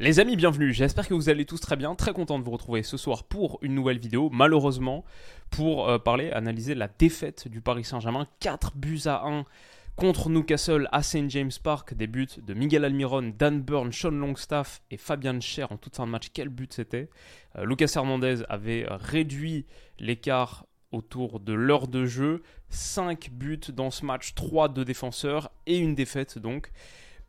Les amis, bienvenue. J'espère que vous allez tous très bien. Très content de vous retrouver ce soir pour une nouvelle vidéo. Malheureusement, pour euh, parler, analyser la défaite du Paris Saint-Germain. 4 buts à 1 contre Newcastle à St. James Park. Des buts de Miguel Almiron, Dan Burn, Sean Longstaff et Fabian Scher en toute fin de match. Quel but c'était Euh, Lucas Hernandez avait réduit l'écart autour de l'heure de jeu. 5 buts dans ce match, 3 de défenseurs et une défaite donc.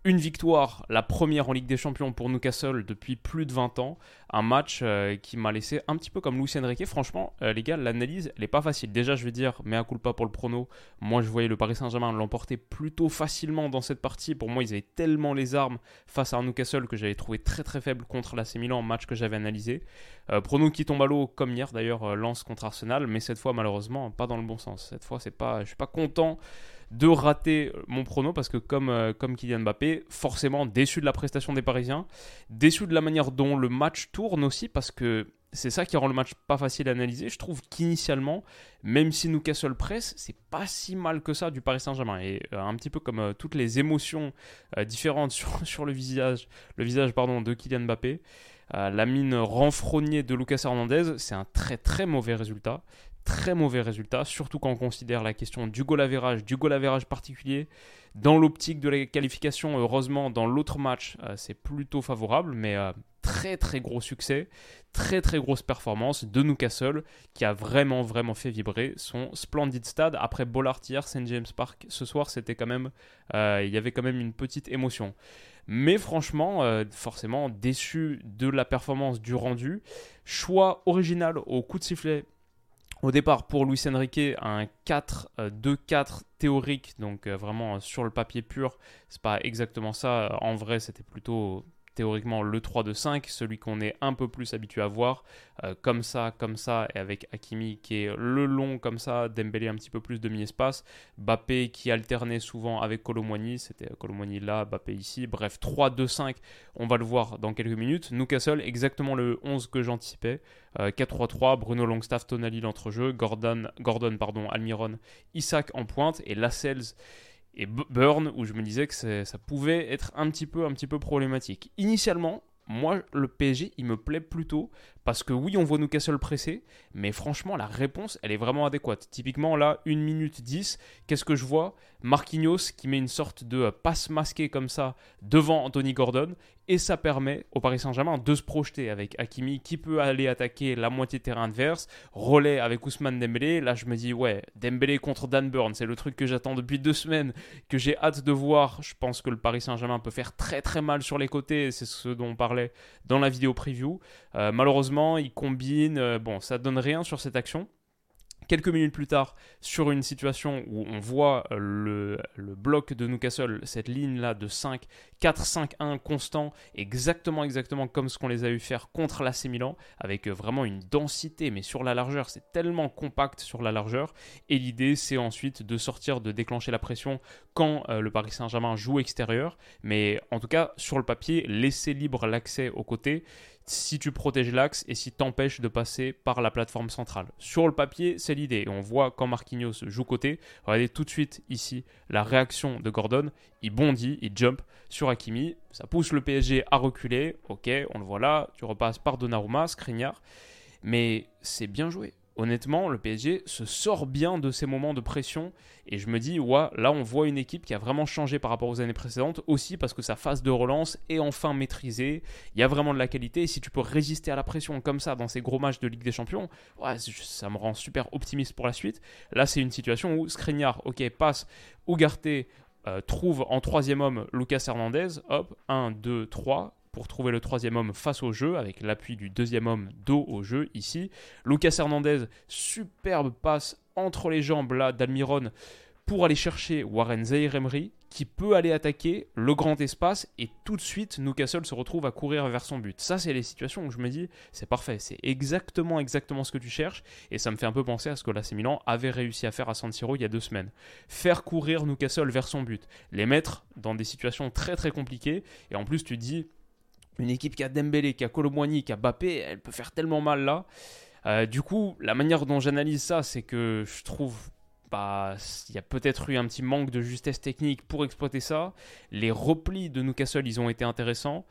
Une victoire, la première en Ligue des Champions pour Newcastle depuis plus de 20 ans. Un match euh, qui m'a laissé un petit peu comme Lucien Riquet. Franchement, euh, les gars, l'analyse, elle n'est pas facile. Déjà, je vais dire, mais à pas pour le prono. Moi, je voyais le Paris Saint-Germain l'emporter plutôt facilement dans cette partie. Pour moi, ils avaient tellement les armes face à Newcastle que j'avais trouvé très très faible contre l'AC Milan, match que j'avais analysé. Euh, prono qui tombe à l'eau, comme hier d'ailleurs, euh, lance contre Arsenal. Mais cette fois, malheureusement, pas dans le bon sens. Cette fois, c'est pas, je suis pas content de rater mon prono parce que comme, euh, comme Kylian Mbappé, forcément déçu de la prestation des Parisiens, déçu de la manière dont le match tourne aussi parce que c'est ça qui rend le match pas facile à analyser. Je trouve qu'initialement, même si Newcastle presse, c'est pas si mal que ça du Paris Saint-Germain. Et euh, un petit peu comme euh, toutes les émotions euh, différentes sur, sur le visage, le visage pardon, de Kylian Mbappé, euh, la mine renfrognée de Lucas Hernandez, c'est un très très mauvais résultat très mauvais résultat, surtout quand on considère la question du goal average, du goal average particulier. Dans l'optique de la qualification, heureusement, dans l'autre match, euh, c'est plutôt favorable, mais euh, très très gros succès, très très grosse performance de Newcastle, qui a vraiment vraiment fait vibrer son splendide stade. Après Bollard hier, St. James Park, ce soir, c'était quand même, euh, il y avait quand même une petite émotion. Mais franchement, forcément, déçu de la performance du rendu. Choix original au coup de sifflet au départ, pour Luis Enrique, un 4-2-4 théorique, donc euh, vraiment euh, sur le papier pur, c'est pas exactement ça. En vrai, c'était plutôt théoriquement le 3-2-5, celui qu'on est un peu plus habitué à voir, euh, comme ça, comme ça, et avec Hakimi qui est le long comme ça, Dembélé un petit peu plus demi-espace, Bappé qui alternait souvent avec Colomwani, c'était Colomwani là, Bappé ici, bref, 3-2-5, on va le voir dans quelques minutes. Newcastle, exactement le 11 que j'anticipais, euh, 4-3-3, Bruno Longstaff, Tonali l'entrejeu, Gordon, Gordon pardon, Almiron, Isaac en pointe, et Lascelles et Burn où je me disais que ça pouvait être un petit peu un petit peu problématique. Initialement, moi le PSG il me plaît plutôt parce que oui on voit Newcastle pressé mais franchement la réponse elle est vraiment adéquate. Typiquement là 1 minute 10, qu'est-ce que je vois? Marquinhos qui met une sorte de passe masquée comme ça devant Anthony Gordon et ça permet au Paris Saint-Germain de se projeter avec Hakimi qui peut aller attaquer la moitié de terrain adverse, relais avec Ousmane Dembélé. Là, je me dis, ouais, Dembélé contre Dan Burn, c'est le truc que j'attends depuis deux semaines, que j'ai hâte de voir. Je pense que le Paris Saint-Germain peut faire très très mal sur les côtés, c'est ce dont on parlait dans la vidéo preview. Euh, malheureusement, il combine, euh, bon, ça donne rien sur cette action quelques minutes plus tard, sur une situation où on voit euh, le, bloc de Newcastle, cette ligne-là de 5, 4, 5, 1 constant, exactement, exactement comme ce qu'on les a eu faire contre l'AC Milan, avec euh, vraiment une densité, mais sur la largeur, c'est tellement compact sur la largeur. Et l'idée, c'est ensuite de sortir, de déclencher la pression quand le Paris Saint-Germain joue extérieur. Mais en tout cas, sur le papier, laisser libre l'accès aux côtés si tu protèges l'axe et si t'empêches de passer par la plateforme centrale. Sur le papier, c'est l'idée. On voit quand Marquinhos joue côté, regardez tout de suite ici la réaction de Gordon. Il bondit, il jump sur Hakimi. Ça pousse le PSG à reculer. Ok, on le voit là. Tu repasses par Donnarumma, Skriniar. Mais c'est bien joué honnêtement, le PSG se sort bien de ces moments de pression. Et je me dis, ouais, là, on voit une équipe qui a vraiment changé par rapport aux années précédentes. Aussi parce que sa phase de relance est enfin maîtrisée. Il y a vraiment de la qualité. Et si tu peux résister à la pression comme ça dans ces gros matchs de Ligue des Champions, ouais, ça me rend super optimiste pour la suite. Là, c'est une situation où Skriniar, ok, passe. Ugarte euh, trouve en troisième homme Lucas Hernandez. Hop, 1, 2, 3 pour trouver le troisième homme face au jeu, avec l'appui du deuxième homme dos au jeu ici. Lucas Hernandez, superbe passe entre les jambes là d'Almiron pour aller chercher Warren Zahir Emery qui peut aller attaquer le grand espace et tout de suite Newcastle se retrouve à courir vers son but. Ça c'est les situations où je me dis c'est parfait, c'est exactement exactement ce que tu cherches et ça me fait un peu penser à ce que l'AC Milan avait réussi à faire à San Siro il y a deux semaines. Faire courir Newcastle vers son but, les mettre dans des situations très très compliquées et en plus tu dis une équipe qui a Dembélé, qui a Colomboigny, qui a Bappé, elle peut faire tellement mal là. Euh, du coup, la manière dont j'analyse ça, c'est que je trouve bah, il y a peut-être eu un petit manque de justesse technique pour exploiter ça. Les replis de Newcastle, ils ont été intéressants.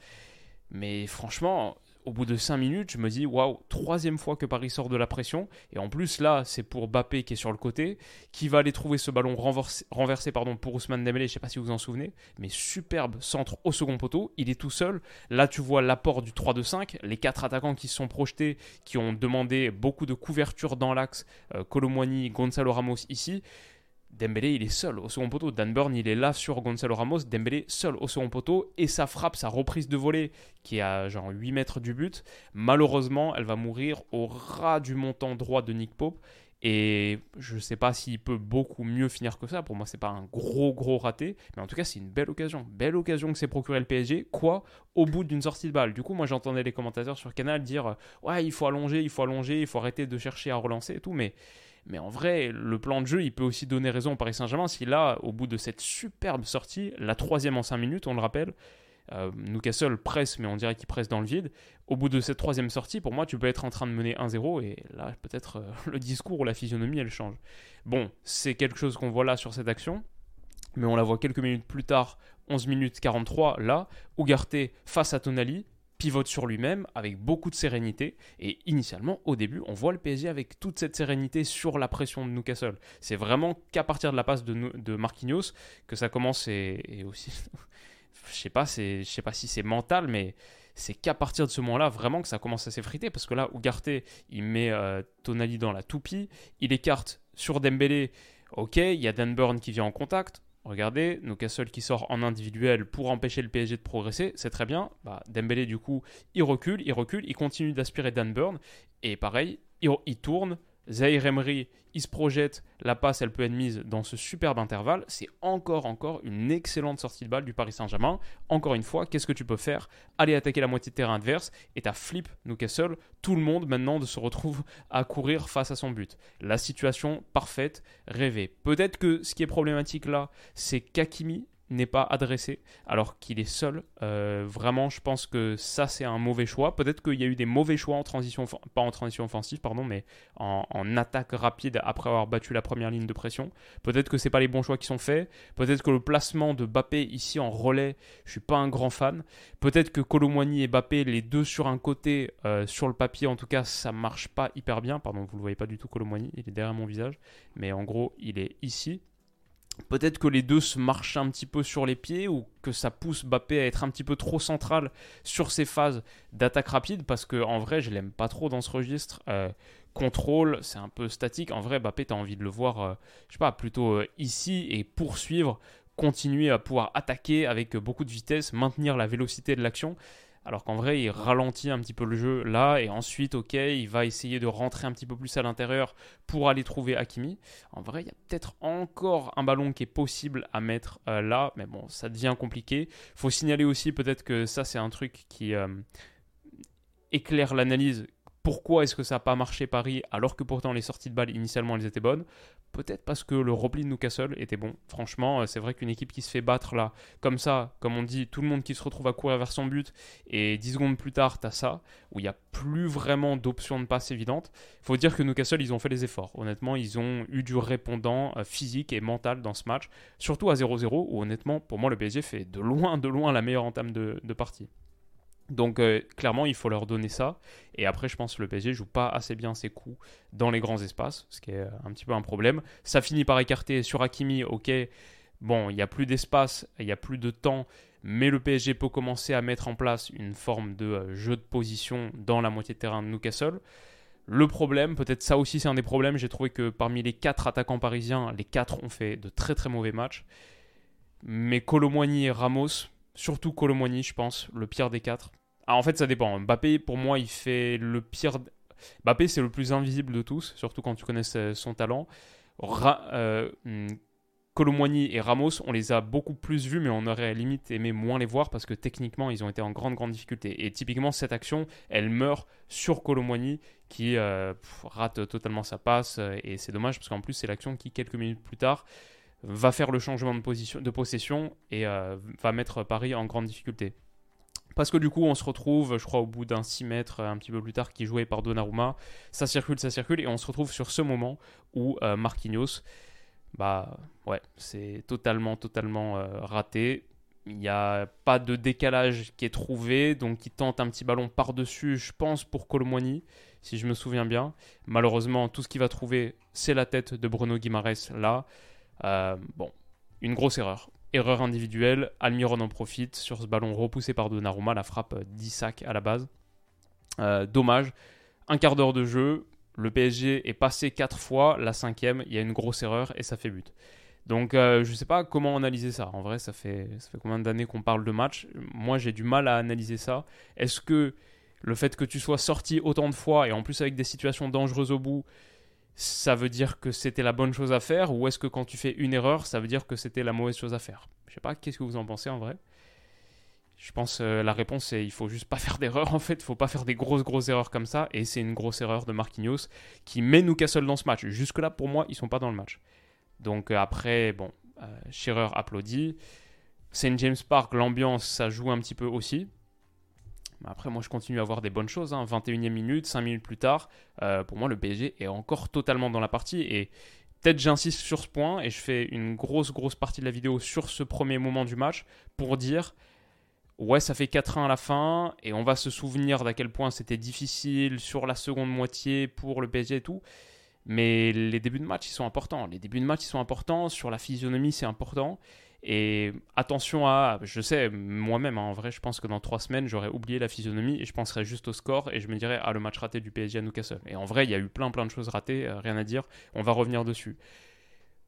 Mais franchement, au bout de 5 minutes, je me dis waouh, troisième fois que Paris sort de la pression. Et en plus, là, c'est pour Bappé qui est sur le côté, qui va aller trouver ce ballon renversé, pardon, pour Ousmane Dembélé. Je ne sais pas si vous vous en souvenez, mais superbe centre au second poteau. Il est tout seul. Là, tu vois l'apport du 3-2-5. Les quatre attaquants qui se sont projetés, qui ont demandé beaucoup de couverture dans l'axe. Euh, Gonzalo Ramos ici. Dembélé, il est seul au second poteau. Dan Burn, il est là sur Gonzalo Ramos. Dembélé, seul au second poteau. Et sa frappe, sa reprise de volée, qui est à genre 8 mètres du but, malheureusement, elle va mourir au ras du montant droit de Nick Pope. Et je ne sais pas s'il peut beaucoup mieux finir que ça. Pour moi, c'est pas un gros, gros raté. Mais en tout cas, c'est une belle occasion. Belle occasion que s'est procuré le PSG. Quoi Au bout d'une sortie de balle? Du coup, moi, j'entendais les commentateurs sur Canal dire Ouais, il faut allonger, il faut allonger, il faut arrêter de chercher à relancer et tout. Mais mais en vrai, le plan de jeu, il peut aussi donner raison au Paris Saint-Germain si là, au bout de cette superbe sortie, la troisième en 5 minutes, on le rappelle, euh, Newcastle presse, mais on dirait qu'il presse dans le vide. Au bout de cette troisième sortie, pour moi, tu peux être en train de mener 1-0 et là, peut-être euh, le discours ou la physionomie, elle change. Bon, c'est quelque chose qu'on voit là sur cette action, mais on la voit quelques minutes plus tard, 11 minutes 43, là, Ugarte face à Tonali, pivote sur lui-même avec beaucoup de sérénité. Et initialement, au début, on voit le PSG avec toute cette sérénité sur la pression de Newcastle. C'est vraiment qu'à partir de la passe de, de Marquinhos que ça commence et, aussi. je sais pas, je sais pas si c'est mental, mais c'est qu'à partir de ce moment-là vraiment que ça commence à s'effriter parce que là, Ugarte, il met euh, Tonali dans la toupie, il écarte sur Dembélé. Ok, il y a Dan Burn qui vient en contact. Regardez, Newcastle qui sort en individuel pour empêcher le PSG de progresser, c'est très bien. Bah, Dembélé, du coup, il recule, il recule, il continue d'aspirer Dan Burn. Et pareil, il, il tourne, Zahir Emery, il se projette, la passe elle peut être mise dans ce superbe intervalle. C'est encore, encore une excellente sortie de balle du Paris Saint-Germain. Encore une fois, qu'est-ce que tu peux faire? Aller attaquer la moitié de terrain adverse et t'as flip Newcastle. Tout le monde maintenant se retrouve à courir face à son but. La situation parfaite, rêvée. Peut-être que ce qui est problématique là, c'est qu'Akimi n'est pas adressé alors qu'il est seul. Euh, vraiment, je pense que ça, c'est un mauvais choix. Peut-être qu'il y a eu des mauvais choix en transition, pas en transition offensive, pardon, mais en, attaque rapide après avoir battu la première ligne de pression. Peut-être que c'est pas les bons choix qui sont faits. Peut-être que le placement de Bappé ici en relais, je suis pas un grand fan. Peut-être que Colomwani et Bappé, les deux sur un côté, euh, sur le papier en tout cas, ça marche pas hyper bien. Pardon, vous le voyez pas du tout Colomwani, il est derrière mon visage, mais en gros, il est ici. Peut-être que les deux se marchent un petit peu sur les pieds ou que ça pousse Bappé à être un petit peu trop central sur ses phases d'attaque rapide parce que en vrai je l'aime pas trop dans ce registre. Euh, contrôle, c'est un peu statique. En vrai, Bappé, tu as envie de le voir, euh, je sais pas, plutôt euh, ici et poursuivre, continuer à pouvoir attaquer avec beaucoup de vitesse, maintenir la vélocité de l'action. Alors qu'en vrai, il ralentit un petit peu le jeu là, et ensuite, ok, il va essayer de rentrer un petit peu plus à l'intérieur pour aller trouver Hakimi. En vrai, il y a peut-être encore un ballon qui est possible à mettre euh, là, mais bon, ça devient compliqué. Faut signaler aussi peut-être que ça, c'est un truc qui euh, éclaire l'analyse pourquoi est-ce que ça n'a pas marché Paris alors que pourtant les sorties de balles initialement elles étaient bonnes? Peut-être parce que le repli de Newcastle était bon. Franchement, euh, c'est vrai qu'une équipe qui se fait battre là, comme ça, comme on dit, tout le monde qui se retrouve à courir vers son but, et 10 secondes plus tard, t'as ça, où il n'y a plus vraiment d'options de passe évidentes. Il faut dire que Newcastle, ils ont fait les efforts. Honnêtement, ils ont eu du répondant euh, physique et mental dans ce match, surtout à 0-0, où honnêtement, pour moi, le PSG fait de loin, de loin la meilleure entame de partie. Donc euh, clairement, il faut leur donner ça. Et après, je pense que le PSG joue pas assez bien ses coups dans les grands espaces, ce qui est un petit peu un problème. Ça finit par écarter sur Hakimi, ok. Bon, il n'y a plus d'espace, il n'y a plus de temps, mais le PSG peut commencer à mettre en place une forme de euh, jeu de position dans la moitié de terrain de Newcastle. Le problème, peut-être ça aussi c'est un des problèmes, j'ai trouvé que parmi les quatre attaquants parisiens, les quatre ont fait de très très mauvais matchs. Mais Colomboigny et Ramos, surtout Colomboigny je pense, le pire des quatre, ah, en fait, ça dépend. Mbappé, pour moi, il fait le pire. Mbappé, c'est le plus invisible de tous, surtout quand tu connais son talent. Euh, hmm, et Ramos, on les a beaucoup plus vus, mais on aurait limite aimé moins les voir parce que techniquement, ils ont été en grande, grande difficulté. Et typiquement, cette action, elle meurt sur Colomboigny qui euh, rate totalement sa passe. Euh, et c'est dommage parce qu'en plus, c'est l'action qui, quelques minutes plus tard, va faire le changement de, position, possession et va mettre Paris en grande difficulté. Parce que du coup, on se retrouve, je crois, au bout d'un 6 mètres, un petit peu plus tard, qui jouait par Donnarumma. Ça circule, ça circule, et on se retrouve sur ce moment où Marquinhos bah ouais, c'est totalement, totalement euh, raté. Il n'y a pas de décalage qui est trouvé, donc il tente un petit ballon par-dessus, je pense, pour Colomwani, si je me souviens bien. Malheureusement, tout ce qu'il va trouver, c'est la tête de Bruno Guimaraes là. Euh, bon, une grosse erreur. Erreur individuelle, Almiron en profite sur ce ballon repoussé par Donnarumma, la frappe 10 sacs à la base. Euh, dommage, un quart d'heure de jeu, le PSG est passé 4 fois, la cinquième, il y a une grosse erreur et ça fait but. Donc euh, je ne sais pas comment analyser ça. En vrai, ça fait, ça fait combien d'années qu'on parle de match? Moi, j'ai du mal à analyser ça. Est-ce que le fait que tu sois sorti autant de fois et en plus avec des situations dangereuses au bout, ça veut dire que c'était la bonne chose à faire Ou est-ce que quand tu fais une erreur, ça veut dire que c'était la mauvaise chose à faire? Je sais pas, qu'est-ce que vous en pensez en vrai? Je pense euh, la réponse c'est il faut juste pas faire d'erreur en fait, faut pas faire des grosses grosses erreurs comme ça et c'est une grosse erreur de Marquinhos qui met Newcastle dans ce match. Jusque là pour moi ils sont pas dans le match. Donc euh, après bon, euh, Shearer applaudit. St James Park l'ambiance ça joue un petit peu aussi. Après moi je continue à voir des bonnes choses. 21e hein. minute, 5 minutes plus tard, pour moi le PSG est encore totalement dans la partie et Peut-être j'insiste sur ce point et je fais une grosse grosse partie de la vidéo sur ce premier moment du match pour dire ouais, ça fait 4-1 à la fin, et on va se souvenir d'à quel point c'était difficile sur la seconde moitié pour le PSG et tout. Mais les débuts de match, ils sont importants. Les débuts de match, ils sont importants. Sur la physionomie, c'est important. Et attention à, je sais, moi-même, hein, en vrai, je pense que dans trois semaines, j'aurais oublié la physionomie et je penserais juste au score et je me dirais, ah, le match raté du PSG à Newcastle. Et en vrai, il y a eu plein, plein de choses ratées, euh, rien à dire. On va revenir dessus.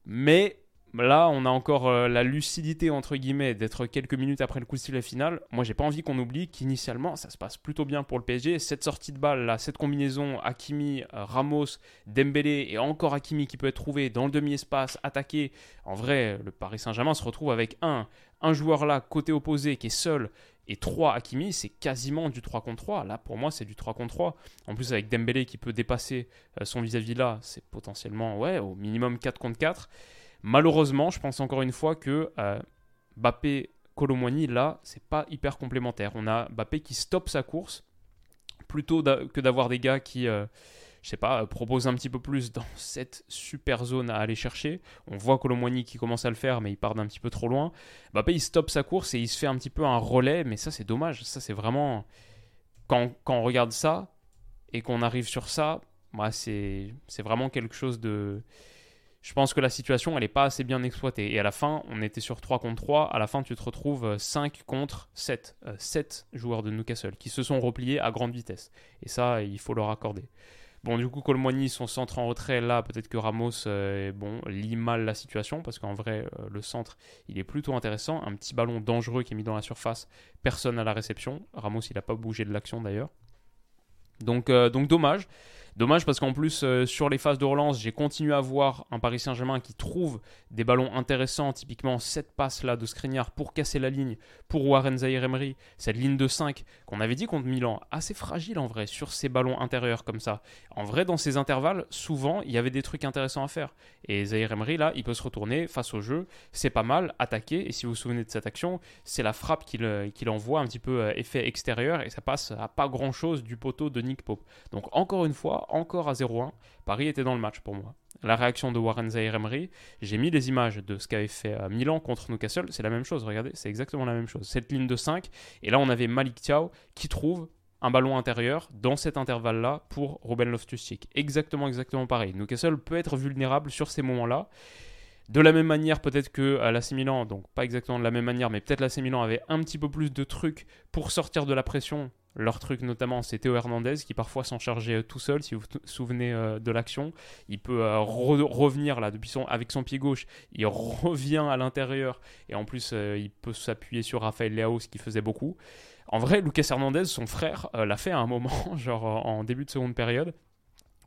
Mais Là, on a encore euh, la lucidité, entre guillemets, d'être quelques minutes après le coup de sifflet final. Moi, j'ai pas envie qu'on oublie qu'initialement, ça se passe plutôt bien pour le PSG. Cette sortie de balle, là, cette combinaison Hakimi, euh, Ramos, Dembélé et encore Hakimi qui peut être trouvé dans le demi-espace, attaqué. En vrai, le Paris Saint-Germain se retrouve avec un, joueur là, côté opposé, qui est seul, et 3 Hakimi, c'est quasiment du 3 contre 3. Là, pour moi, c'est du 3 contre 3. En plus, avec Dembélé qui peut dépasser euh, son vis-à-vis là, c'est potentiellement, ouais, au minimum 4 contre 4. Malheureusement, je pense encore une fois que euh, Bappé, là, c'est pas hyper complémentaire. On a Bappé qui stoppe sa course plutôt que d'avoir des gars qui, euh, je sais pas, proposent un petit peu plus dans cette super zone à aller chercher. On voit Colomboigny qui commence à le faire, mais il part d'un petit peu trop loin. Bappé, il stoppe sa course et il se fait un petit peu un relais, mais ça, c'est dommage. Ça, c'est vraiment. Quand, quand, on regarde ça et qu'on arrive sur ça, bah, c'est vraiment quelque chose de je pense que la situation, elle n'est pas assez bien exploitée. Et à la fin, on était sur 3 contre 3. À la fin, tu te retrouves 5 euh, contre 7. 7 euh, joueurs de Newcastle qui se sont repliés à grande vitesse. Et ça, il faut leur accorder. Bon, du coup, Colmoigny, son centre en retrait, là, peut-être que Ramos euh, bon, lit mal la situation, parce qu'en vrai, le centre, il est plutôt intéressant. Un petit ballon dangereux qui est mis dans la surface, personne à la réception. Ramos, il n'a pas bougé de l'action d'ailleurs. Donc, donc dommage. Dommage parce qu'en plus, euh, sur les phases de relance, j'ai continué à voir un Paris Saint-Germain qui trouve des ballons intéressants, typiquement cette passe-là de Skriniar pour casser la ligne pour Warren Zahir Emery, cette ligne de 5 qu'on avait dit contre Milan, assez fragile en vrai sur ces ballons intérieurs comme ça. En vrai, dans ces intervalles, souvent, il y avait des trucs intéressants à faire. Et Zahir Emery, là, il peut se retourner face au jeu, c'est pas mal, attaquer, et si vous vous souvenez de cette action, c'est la frappe qu'il euh, envoie un petit peu euh, effet extérieur, et ça passe à pas grand-chose du poteau de Nick Pope. Donc encore une fois, encore à 0-1. Paris était dans le match pour moi. La réaction de Warren Zahir Emery, j'ai mis les images de ce qu'avait fait euh, Milan contre Newcastle, c'est la même chose, regardez, c'est exactement la même chose. Cette ligne de 5, et là on avait Malik Thiaw qui trouve un ballon intérieur dans cet intervalle-là pour Robin Loftus-Cheek. Exactement, exactement pareil. Newcastle peut être vulnérable sur ces moments-là. De la même manière, peut-être que à l'AC Milan, donc pas exactement de la même manière, mais peut-être l'AC Milan avait un petit peu plus de trucs pour sortir de la pression leur truc notamment, c'est Théo Hernandez qui parfois s'en chargeait euh, tout seul, si vous vous souvenez euh, de l'action. Il peut euh, revenir là depuis son, avec son pied gauche, il revient à l'intérieur et en plus il peut s'appuyer sur Raphaël Leao, ce qui faisait beaucoup. En vrai, Lucas Hernandez, son frère, l'a fait à un moment, genre en début de seconde période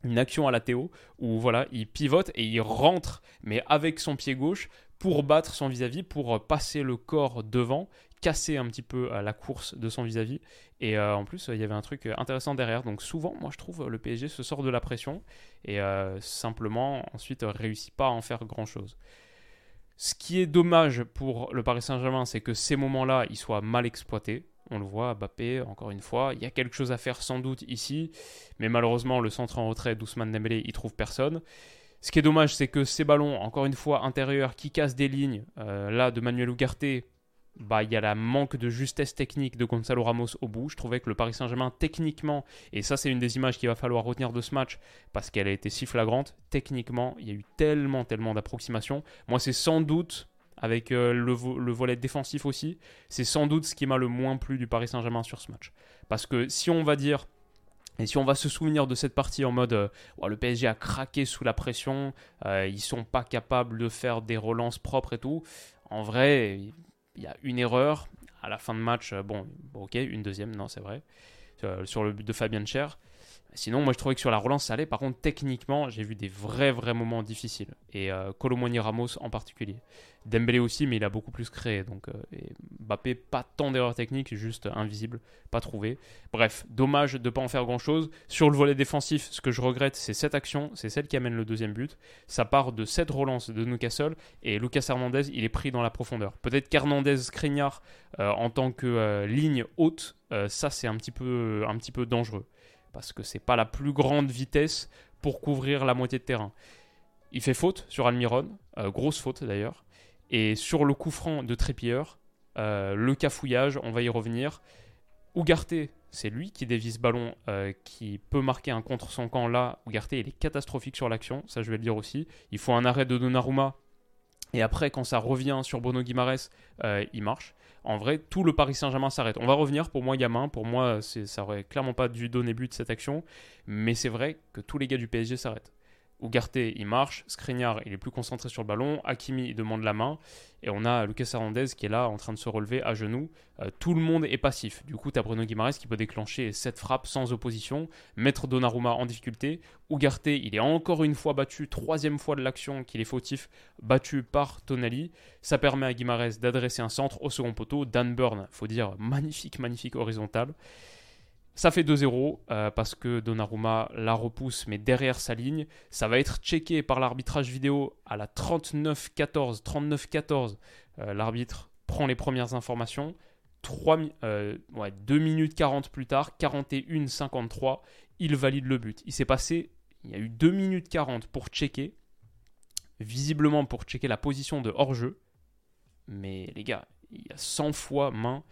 une action à la Théo où voilà, il pivote et il rentre, mais avec son pied gauche, pour battre son vis-à-vis, pour passer le corps devant, casser un petit peu la course de son vis-à-vis. Et en plus, il y avait un truc intéressant derrière. Donc souvent, moi je trouve, le PSG se sort de la pression et simplement ensuite réussit pas à en faire grand-chose. Ce qui est dommage pour le Paris Saint-Germain, c'est que ces moments-là, ils soient mal exploités. On le voit, Mbappé, encore une fois, il y a quelque chose à faire sans doute ici, mais malheureusement, le centre en retrait d'Ousmane Dembélé, il trouve personne. Ce qui est dommage, c'est que ces ballons, encore une fois, intérieurs, qui cassent des lignes, euh, là, de Manuel Ugarte, bah, il y a la manque de justesse technique de Gonzalo Ramos au bout. Je trouvais que le Paris Saint-Germain, techniquement, et ça c'est une des images qu'il va falloir retenir de ce match, parce qu'elle a été si flagrante, techniquement, il y a eu tellement, tellement d'approximations. Moi, c'est sans doute, avec euh, le, volet défensif aussi, c'est sans doute ce qui m'a le moins plu du Paris Saint-Germain sur ce match. Parce que si on va dire... Et si on va se souvenir de cette partie en mode euh, le PSG a craqué sous la pression, euh, ils sont pas capables de faire des relances propres et tout, en vrai, il y a une erreur à la fin de match. Euh, bon, ok, une deuxième, non, c'est vrai, euh, sur le but de Fabien Cher. Sinon, moi je trouvais que sur la relance ça allait. Par contre, techniquement, j'ai vu des vrais, vrais moments difficiles. Et euh, Ramos en particulier. Dembélé aussi, mais il a beaucoup plus créé. Donc, euh, et Mbappé, pas tant d'erreurs techniques, juste invisible, pas trouvé. Bref, dommage de ne pas en faire grand chose. Sur le volet défensif, ce que je regrette, c'est cette action, c'est celle qui amène le deuxième but. Ça part de cette relance de Newcastle et Lucas Hernandez, il est pris dans la profondeur. Peut-être qu'Hernandez Skriniar euh, en tant que euh, ligne haute, ça c'est un un petit peu dangereux parce que c'est pas la plus grande vitesse pour couvrir la moitié de terrain. Il fait faute sur Almiron, euh, grosse faute d'ailleurs. Et sur le coup franc de Trépilleur, euh, le cafouillage, on va y revenir. Ugarte, c'est lui qui dévie ballon, euh, qui peut marquer un contre son camp là. Ugarte, il est catastrophique sur l'action, ça je vais le dire aussi. Il faut un arrêt de Donnarumma. Et après, quand ça revient sur Bruno Guimaraes, il marche en vrai, tout le Paris Saint-Germain s'arrête. On va revenir, pour moi, main. Pour moi, ça aurait clairement pas dû donner but cette action. Mais c'est vrai que tous les gars du PSG s'arrêtent. Ugarte, il marche. Skriniar, il est plus concentré sur le ballon. Hakimi, il demande la main. Et on a Lucas Hernandez qui est là en train de se relever à genoux. Euh, tout le monde est passif. Du coup, tu as Bruno Guimaraes qui peut déclencher cette frappe sans opposition, mettre Donnarumma en difficulté. Ugarte, il est encore une fois battu, troisième fois de l'action qu'il est fautif, battu par Tonali. Ça permet à Guimaraes d'adresser un centre au second poteau. Dan Burn, faut dire, magnifique, magnifique horizontal. Ça fait 2-0 euh, parce que Donnarumma la repousse, mais derrière sa ligne. Ça va être checké par l'arbitrage vidéo à la 39-14. 39-14, euh, l'arbitre prend les premières informations. 3, 2 euh, minutes 40 plus tard, 41-53, il valide le but. Il s'est passé, il y a eu 2 minutes 40 pour checker, visiblement pour checker la position de hors-jeu. Mais les gars, il y a 100 fois main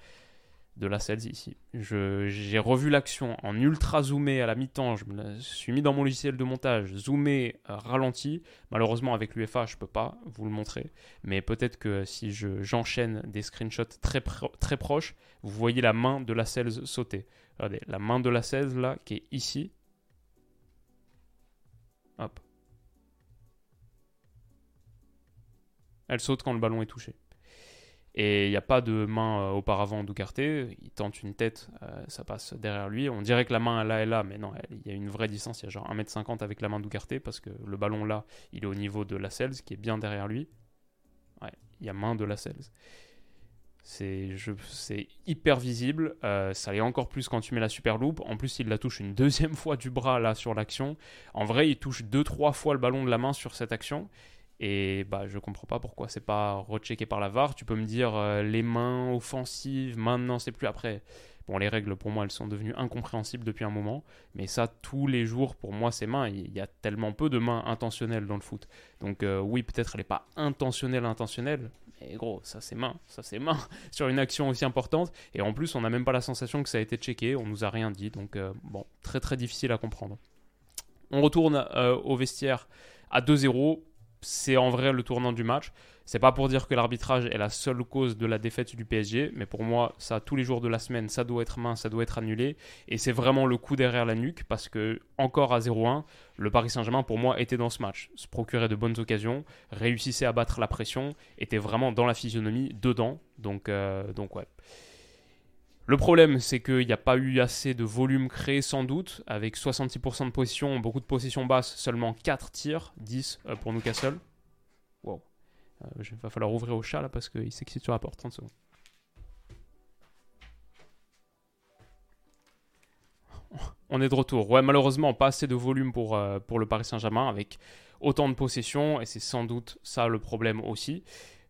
de la Cells ici. J'ai revu l'action en ultra zoomé à la mi-temps, je me suis mis dans mon logiciel de montage, zoomé, euh, ralenti. Malheureusement avec l'UFA je peux pas vous le montrer, mais peut-être que si j'enchaîne des screenshots très, très proches, vous voyez la main de la Cells sauter. Regardez, la main de la Cells là qui est ici. Hop. Elle saute quand le ballon est touché. Et il n'y a pas de main euh, auparavant d'Ugarte. Il tente une tête, euh, ça passe derrière lui. On dirait que la main là est là, mais non, il y a une vraie distance. Il y a genre 1m50 avec la main d'Ugarte parce que le ballon là, il est au niveau de la Cels qui est bien derrière lui. Ouais, il y a main de la Cels. C'est hyper visible. Euh, ça l'est encore plus quand tu mets la super loupe. En plus, il la touche une deuxième fois du bras là sur l'action. En vrai, il touche deux trois fois le ballon de la main sur cette action. Et bah, je comprends pas pourquoi c'est pas rechecké par la VAR. Tu peux me dire euh, les mains offensives, maintenant c'est plus après. Bon, les règles pour moi elles sont devenues incompréhensibles depuis un moment, mais ça tous les jours pour moi c'est main. Il y a tellement peu de mains intentionnelles dans le foot. Donc euh, oui, peut-être elle n'est pas intentionnelle, intentionnelle, mais gros, ça c'est main, ça c'est main sur une action aussi importante. Et en plus, on n'a même pas la sensation que ça a été checké, on nous a rien dit, donc euh, bon, très très difficile à comprendre. On retourne au vestiaire à 2-0 c'est en vrai le tournant du match. C'est pas pour dire que l'arbitrage est la seule cause de la défaite du PSG, mais pour moi, ça tous les jours de la semaine, ça doit être main, ça doit être annulé, et c'est vraiment le coup derrière la nuque parce que encore à 0-1, le Paris Saint-Germain pour moi était dans ce match, se procurait de bonnes occasions, réussissait à battre la pression, était vraiment dans la physionomie, dedans, donc euh, donc ouais. Le problème, c'est qu'il n'y a pas eu assez de volume créé sans doute, avec 66% de possession, beaucoup de possession basse, seulement 4 tirs, 10 euh, pour Newcastle. Wow. il va falloir ouvrir au chat là parce qu'il s'excite sur la porte. 30 secondes. On est de retour. Ouais, malheureusement, pas assez de volume pour, pour le Paris Saint-Germain avec autant de possession et c'est sans doute ça le problème aussi.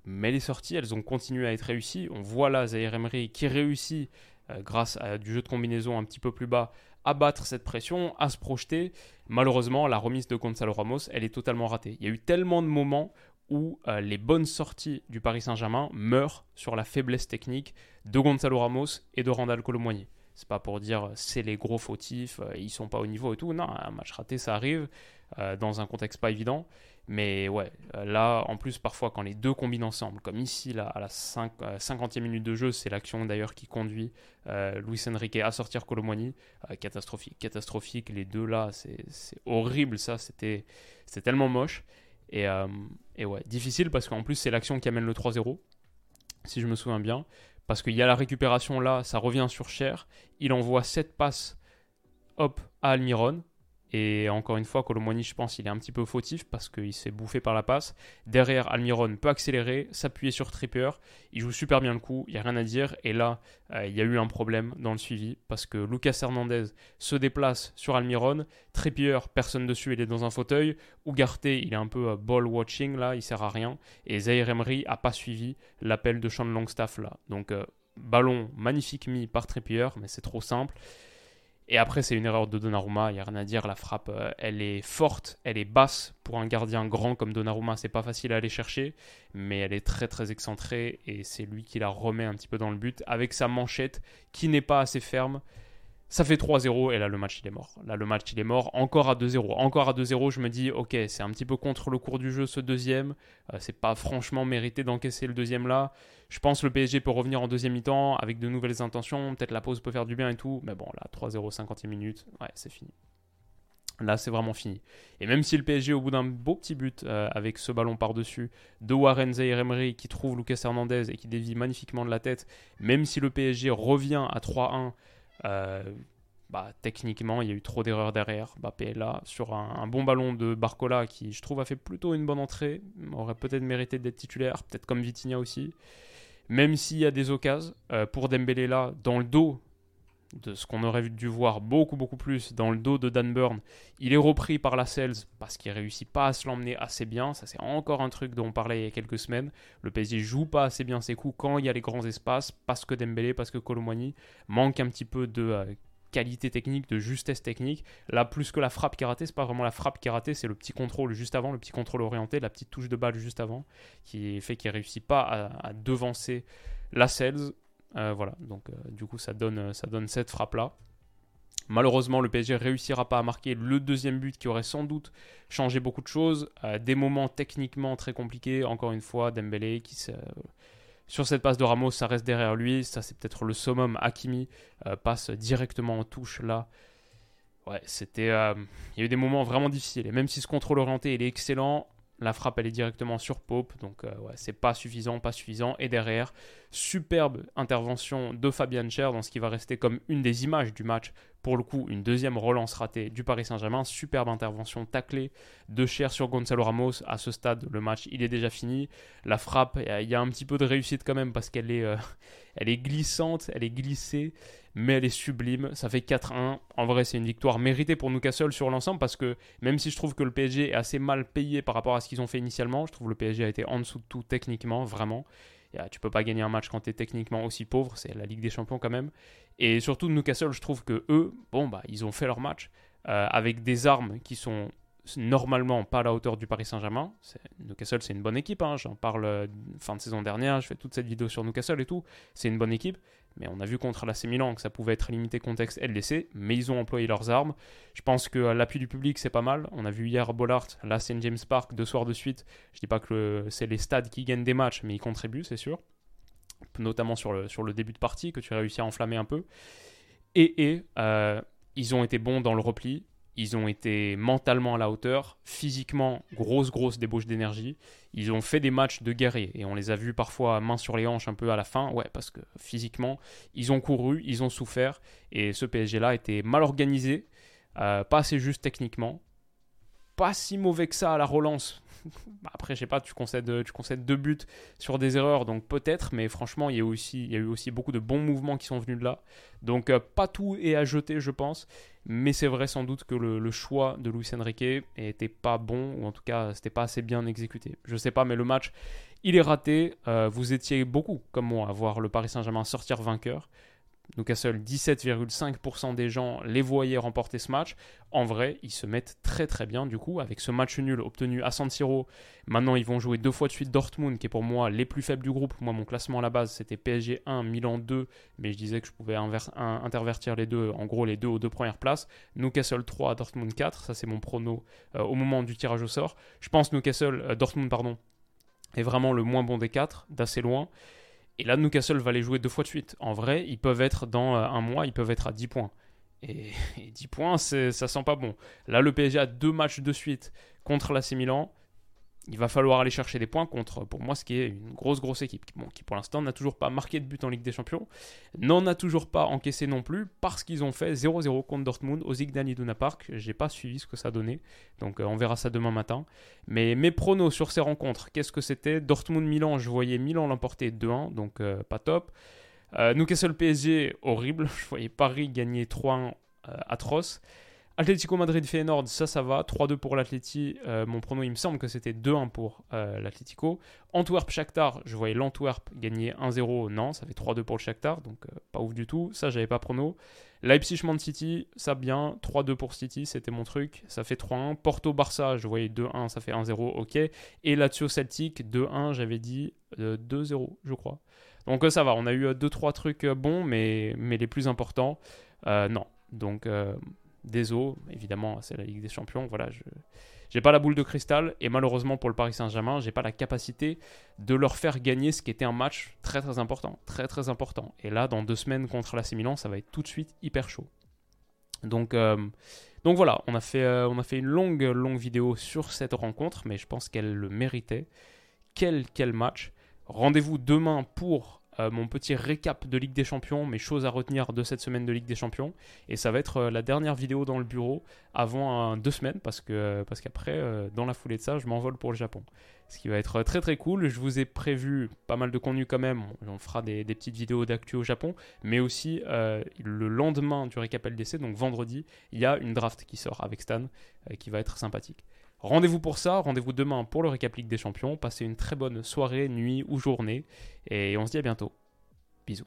Mais les sorties, elles ont continué à être réussies. On voit là Zaire Emery qui réussit euh, grâce à du jeu de combinaison un petit peu plus bas, à battre cette pression, à se projeter. Malheureusement, la remise de Gonzalo Ramos, elle est totalement ratée. Il y a eu tellement de moments où euh, les bonnes sorties du Paris Saint-Germain meurent sur la faiblesse technique de Gonzalo Ramos et de Randall Colomboigny. C'est pas pour dire c'est les gros fautifs, euh, ils sont pas au niveau et tout. Non, un match raté, ça arrive dans un contexte pas évident. Mais ouais, euh, là, en plus, parfois, quand les deux combinent ensemble, comme ici, là, à la 5, 50e euh, minute de jeu, c'est l'action d'ailleurs qui conduit euh, Luis Enrique à sortir Colomboigny. catastrophique, catastrophique. Les deux là, c'est horrible, ça. C'était tellement moche. Et, et, ouais, difficile parce qu'en plus, c'est l'action qui amène le 3-0, si je me souviens bien. Parce qu'il y a la récupération là, ça revient sur Cher. Il envoie 7 passes, hop, à Almiron et encore une fois, Colomboigny, je pense, il est un petit peu fautif parce qu'il s'est bouffé par la passe. Derrière, Almiron peut accélérer, s'appuyer sur Trippier. Il joue super bien le coup, il n'y a rien à dire. Et là, euh, il y a eu un problème dans le suivi parce que Lucas Hernandez se déplace sur Almiron. Trippier, personne dessus, il est dans un fauteuil. Ugarte, il est un peu euh, ball watching là, il sert à rien. Et Zaire Emery n'a pas suivi l'appel de Sean Longstaff là. Donc, euh, ballon magnifique mis par Trippier, mais c'est trop simple. Et après, c'est une erreur de Donnarumma, il n'y a rien à dire. La frappe, euh, elle est forte, elle est basse. Pour un gardien grand comme Donnarumma, c'est pas facile à aller chercher, mais elle est très très excentrée et c'est lui qui la remet un petit peu dans le but avec sa manchette qui n'est pas assez ferme. Ça fait 3-0 et là le match il est mort. Là le match il est mort. Encore à 2-0. Encore à 2-0, je me dis ok, c'est un petit peu contre le cours du jeu ce deuxième. Euh, c'est pas franchement mérité d'encaisser le deuxième là. Je pense le PSG peut revenir en deuxième mi-temps avec de nouvelles intentions. Peut-être la pause peut faire du bien et tout. Mais bon, là 3-0, 50e minute, ouais, c'est fini. Là, c'est vraiment fini. Et même si le PSG, au bout d'un beau petit but euh, avec ce ballon par-dessus de Warren Zaire Emery qui trouve Lucas Hernandez et qui dévie magnifiquement de la tête, même si le PSG revient à 3-1, euh, bah, techniquement, il y a eu trop d'erreurs derrière. Mbappé là, sur un, bon ballon de Barcola qui, je trouve, a fait plutôt une bonne entrée, aurait peut-être mérité d'être titulaire, peut-être comme Vitinha aussi. Même s'il y a des occasions, euh, pour Dembélé là, dans le dos de ce qu'on aurait dû voir beaucoup beaucoup plus dans le dos de Dan Burn, il est repris par la Sales parce qu'il réussit pas à se l'emmener assez bien. Ça c'est encore un truc dont on parlait il y a quelques semaines. Le PSG joue pas assez bien ses coups quand il y a les grands espaces parce que Dembélé, parce que Colomwani manque un petit peu de euh, qualité technique, de justesse technique. Là, plus que la frappe qui est ratée, c'est pas vraiment la frappe qui est ratée, c'est le petit contrôle juste avant, le petit contrôle orienté, la petite touche de balle juste avant, qui fait qu'il réussit pas à, devancer la Sales. Euh, voilà, donc euh, du coup, ça donne, ça donne cette frappe-là. Malheureusement, le PSG réussira pas à marquer le deuxième but qui aurait sans doute changé beaucoup de choses. Euh, des moments techniquement très compliqués. Encore une fois, Dembélé qui sur cette passe de Ramos, ça reste derrière lui. Ça, c'est peut-être le summum. Hakimi euh, passe directement en touche là. Ouais, c'était. Euh, il y a eu des moments vraiment difficiles. Et même si ce contrôle orienté il est excellent, la frappe elle est directement sur Pope. Donc, euh, c'est pas suffisant, pas suffisant. Et derrière, superbe intervention de Fabian Cher dans ce qui va rester comme une des images du match pour le coup, une deuxième relance ratée du Paris Saint-Germain. Superbe intervention taclée de Cher sur Gonzalo Ramos. À ce stade, le match, il est déjà fini. La frappe, il y a un petit peu de réussite quand même parce qu'elle est, euh, elle est glissante, elle est glissée, mais elle est sublime. Ça fait 4-1. En vrai, c'est une victoire méritée pour Newcastle sur l'ensemble parce que même si je trouve que le PSG est assez mal payé par rapport à ce qu'ils ont fait initialement, je trouve que le PSG a été en dessous de tout techniquement, vraiment. Tu peux pas gagner un match quand tu es techniquement aussi pauvre, c'est la Ligue des Champions quand même. Et surtout Newcastle, je trouve que eux, bon bah ils ont fait leur match euh, avec des armes qui sont normalement pas à la hauteur du Paris Saint-Germain. Newcastle, c'est une bonne équipe. Hein. J'en parle euh, fin de saison dernière. Je fais toute cette vidéo sur Newcastle et tout. C'est une bonne équipe. Mais on a vu contre l'AC Milan que ça pouvait être limité contexte LDC. Mais ils ont employé leurs armes. Je pense que l'appui du public, c'est pas mal. On a vu hier Bollard, là, St. James Park, deux soirs de suite. Je dis pas que c'est les stades qui gagnent des matchs, mais ils contribuent, c'est sûr notamment sur le, début de partie, que tu as réussi à enflammer un peu. Et, et euh, ils ont été bons dans le repli, ils ont été mentalement à la hauteur, physiquement, grosse, grosse débauche d'énergie. Ils ont fait des matchs de guerriers et on les a vus parfois main sur les hanches un peu à la fin. Ouais, parce que physiquement, ils ont couru, ils ont souffert et ce PSG-là était mal organisé, euh, pas assez juste techniquement, pas si mauvais que ça à la relance, après, je sais pas, tu concèdes, tu concèdes deux buts sur des erreurs, donc peut-être, mais franchement, il y, a aussi, eu aussi beaucoup de bons mouvements qui sont venus de là. Donc, euh, pas tout est à jeter, je pense, mais c'est vrai sans doute que le, choix de Luis Enrique n'était pas bon, ou en tout cas, c'était pas assez bien exécuté. Je sais pas, mais le match, il est raté. Euh, vous étiez beaucoup, comme moi, à voir le Paris Saint-Germain sortir vainqueur. Newcastle, 17,5% des gens les voyaient remporter ce match. En vrai, ils se mettent très très bien du coup avec ce match nul obtenu à San Siro. Maintenant, ils vont jouer deux fois de suite Dortmund, qui est pour moi les plus faibles du groupe. Moi, mon classement à la base, c'était PSG 1, Milan 2, mais je disais que je pouvais intervertir les deux, en gros les deux aux deux premières places. Newcastle 3, Dortmund 4, ça c'est mon prono euh, au moment du tirage au sort. Je pense Newcastle, euh, Dortmund pardon, est vraiment le moins bon des quatre, d'assez loin. Et là, Newcastle va les jouer deux fois de suite. En vrai, ils peuvent être dans euh, un mois, ils peuvent être à 10 points. Et, 10 points, ça sent pas bon. Là, le PSG a deux matchs de suite contre l'AC Milan il va falloir aller chercher des points contre, pour moi, ce qui est une grosse, grosse équipe. qui pour l'instant n'a toujours pas marqué de but en Ligue des Champions, n'en a toujours pas encaissé non plus, parce qu'ils ont fait 0-0 contre Dortmund au Zigdan Iduna Park. J'ai pas suivi ce que ça donnait, donc euh, on verra ça demain matin. Mais mes pronos sur ces rencontres, qu'est-ce que c'était? Dortmund-Milan, je voyais Milan l'emporter 2-1, donc euh, pas top. Euh, Newcastle PSG, horrible. Je voyais Paris gagner 3-1 atroce. Atlético Madrid Feyenoord, ça, ça va. 3-2 pour l'Atleti. Euh, mon prono, il me semble que c'était 2-1 pour euh, l'Atlético. Antwerp Shakhtar, je voyais l'Antwerp gagner 1-0. Non, ça fait 3-2 pour le Shakhtar, donc euh, pas ouf du tout. Ça, j'avais pas prono. Leipzig Man City, ça bien. 3-2 pour City, c'était mon truc. Ça fait 3-1. Porto Barça, je voyais 2-1, ça fait 1-0. Ok. Et Lazio Celtic, 2-1, j'avais dit 2-0, je crois. Donc ça va, on a eu 2-3 trucs bons, mais, mais les plus importants, non. Donc des eaux, évidemment, c'est la Ligue des Champions. Voilà, je n'ai pas la boule de cristal et malheureusement pour le Paris Saint-Germain, j'ai pas la capacité de leur faire gagner ce qui était un match très très important, très très important. Et là, dans deux semaines contre l'AC Milan, ça va être tout de suite hyper chaud. Donc, euh, donc voilà, on a, fait, euh, on a fait une longue longue vidéo sur cette rencontre, mais je pense qu'elle le méritait. Quel quel match Rendez-vous demain pour euh, mon petit récap de Ligue des Champions, mes choses à retenir de cette semaine de Ligue des Champions. Et ça va être euh, la dernière vidéo dans le bureau avant deux semaines, parce que parce qu'après, euh, dans la foulée de ça, je m'envole pour le Japon. Ce qui va être très très cool. Je vous ai prévu pas mal de contenu quand même. On fera des, petites vidéos d'actu au Japon, mais aussi le lendemain du récap LDC, donc vendredi, il y a une draft qui sort avec Stan, qui va être sympathique. Rendez-vous pour ça, rendez-vous demain pour le récap des Champions. Passez une très bonne soirée, nuit ou journée. Et on se dit à bientôt. Bisous.